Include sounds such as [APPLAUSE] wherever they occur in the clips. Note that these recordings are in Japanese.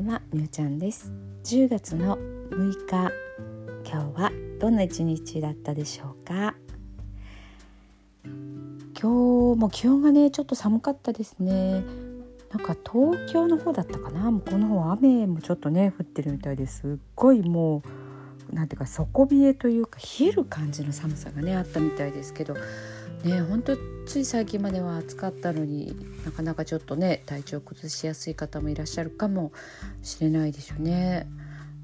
んはみゅうちゃんです。10月の6日今日はどんな一日だったでしょうか？今日も気温がねちょっと寒かったですね。なんか東京の方だったかな？向こうの方雨もちょっとね降ってるみたいですっごいもうなんていうか底冷えというか冷える感じの寒さがねあったみたいですけどね本当つい最近までは暑かったのになかなかちょっとね体調崩しやすい方もいらっしゃるかもしれないでしょうね。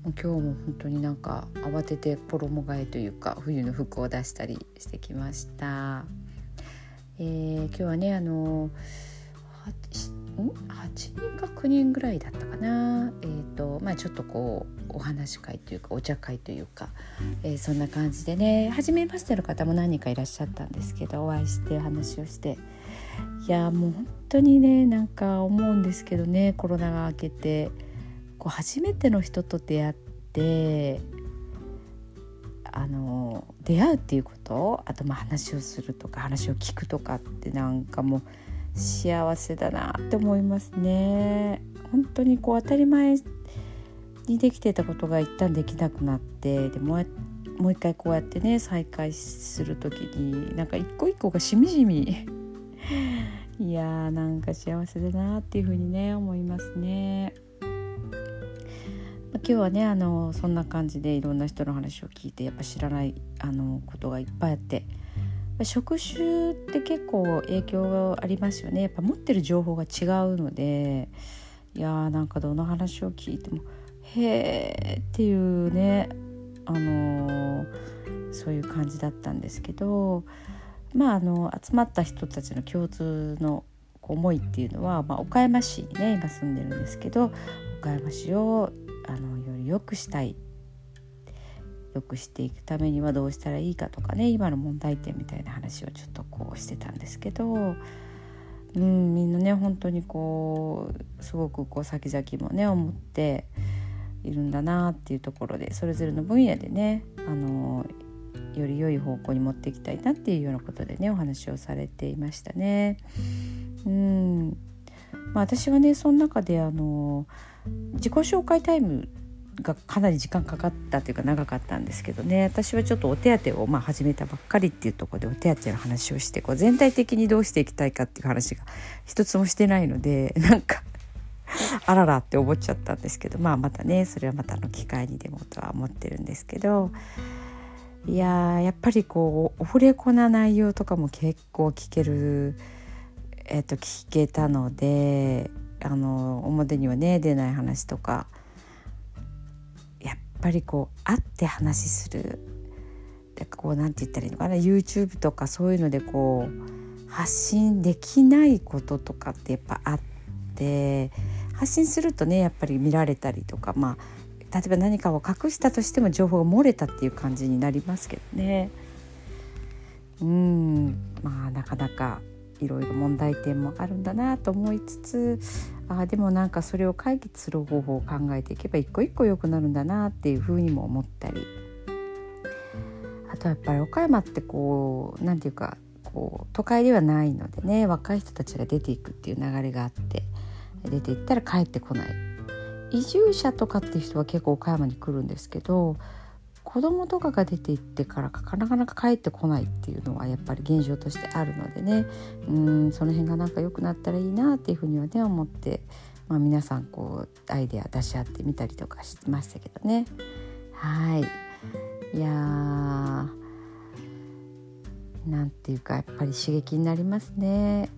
もう今日も本当になんか慌てて衣替えというか冬の服を出したりしてきました。えー、今日はねあのん？8人か9人ぐらいだったかな、えとまあ、ちょっとこうお話し会というかお茶会というか、えー、そんな感じでね初めましての方も何人かいらっしゃったんですけどお会いしてお話をしていやもう本当にねなんか思うんですけどねコロナが明けてこう初めての人と出会ってあの出会うっていうことあとまあ話をするとか話を聞くとかってなんかもう幸せだなって思いますね。本当にこう当たり前にできてたことが一旦できなくなってでももう一回こうやってね再開する時になんか一個一個がしみじみ [LAUGHS] いやーなんか幸せだなっていうふうにね思いますね。今日はねあのそんな感じでいろんな人の話を聞いてやっぱ知らないあのことがいっぱいあって職種って結構影響がありますよねやっぱ持ってる情報が違うのでいやーなんかどの話を聞いてもへーっていうねあのー、そういう感じだったんですけどまああの集まった人たちの共通の思いっていうのは、まあ、岡山市にね今住んでるんですけど岡山市をあのより良くしたい良くしていくためにはどうしたらいいかとかね今の問題点みたいな話をちょっとこうしてたんですけど、うん、みんなね本当にこうすごくこう先々もね思っているんだなっていうところでそれぞれの分野でねあのより良い方向に持っていきたいなっていうようなことでねお話をされていましたね。うんまあ、私はねその中であの自己紹介タイムがかなり時間かかったというか長かったんですけどね私はちょっとお手当をまあ始めたばっかりっていうとこでお手当の話をしてこう全体的にどうしていきたいかっていう話が一つもしてないのでなんか [LAUGHS] あららって思っちゃったんですけどまあまたねそれはまたの機会にでもとは思ってるんですけどいややっぱりこうオフレコな内容とかも結構聞ける、えー、と聞けたのであの表にはね出ない話とかやっぱりこう会って話するなんかこうなんて言ったらいいのかな YouTube とかそういうのでこう発信できないこととかってやっぱあって発信するとねやっぱり見られたりとかまあ例えば何かを隠したとしても情報が漏れたっていう感じになりますけどね。うん。まあなかなかいろいろ問題点もあるんだなと思いつつあでもなんかそれを解決する方法を考えていけば一個一個良くなるんだなっていうふうにも思ったり。あとやっぱり岡山ってこう何て言うかこう都会ではないのでね若い人たちが出ていくっていう流れがあって出ていったら帰ってこない。移住者とかっていう人は結構岡山に来るんですけど子供とかが出て行ってからかなかなか帰ってこないっていうのはやっぱり現状としてあるのでね。うんその辺がなんか良くなったらいいなっていうふうにはね思って、まあ、皆さんこうアイデア出し合ってみたりとかしてましたけどね。はい。いやなんていうかやっぱり刺激になりますね。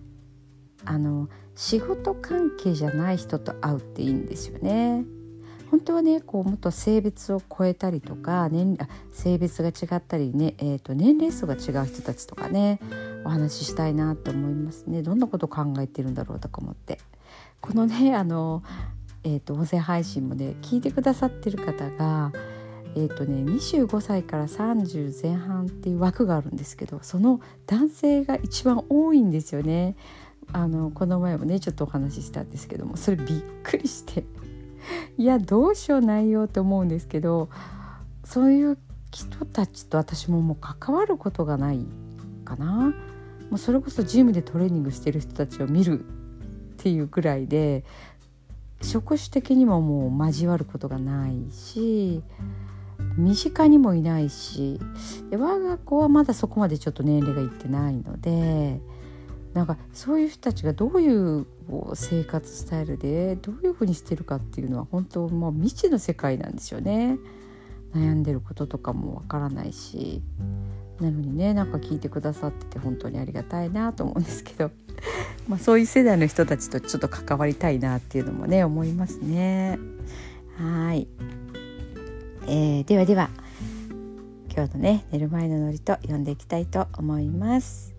あの仕事関係じゃない人と会うっていいんですよね。本当はねこうもっと性別を超えたりとか年性別が違ったりね、えーと、年齢層が違う人たちとかねお話ししたいなと思いますねどんなこと考えてるんだろうとか思ってこのねあの、えーと、音声配信もね聞いてくださってる方がえーとね、25歳から30前半っていう枠があるんですけどその男性が一番多いんですよね。あのこの前もねちょっとお話ししたんですけどもそれびっくりして。[LAUGHS] いやどうしようないよって思うんですけどそういう人たちと私ももう関わることがないかな。もうそれこそジムでトレーニングしてる人たちを見るっていうぐらいで職種的にももう交わることがないし身近にもいないしで我が子はまだそこまでちょっと年齢がいってないのでなんかそういう人たちがどういう生活スタイルでどういうふうにしてるかっていうのは本当もう未知の世界なんですよね。悩んでることとかもわからないしなのにねなんか聞いてくださってて本当にありがたいなと思うんですけど [LAUGHS] まあそういう世代の人たちとちょっと関わりたいなっていうのもね思いますね。はい、えー、ではでは今日のね寝る前のノリと読んでいきたいと思います。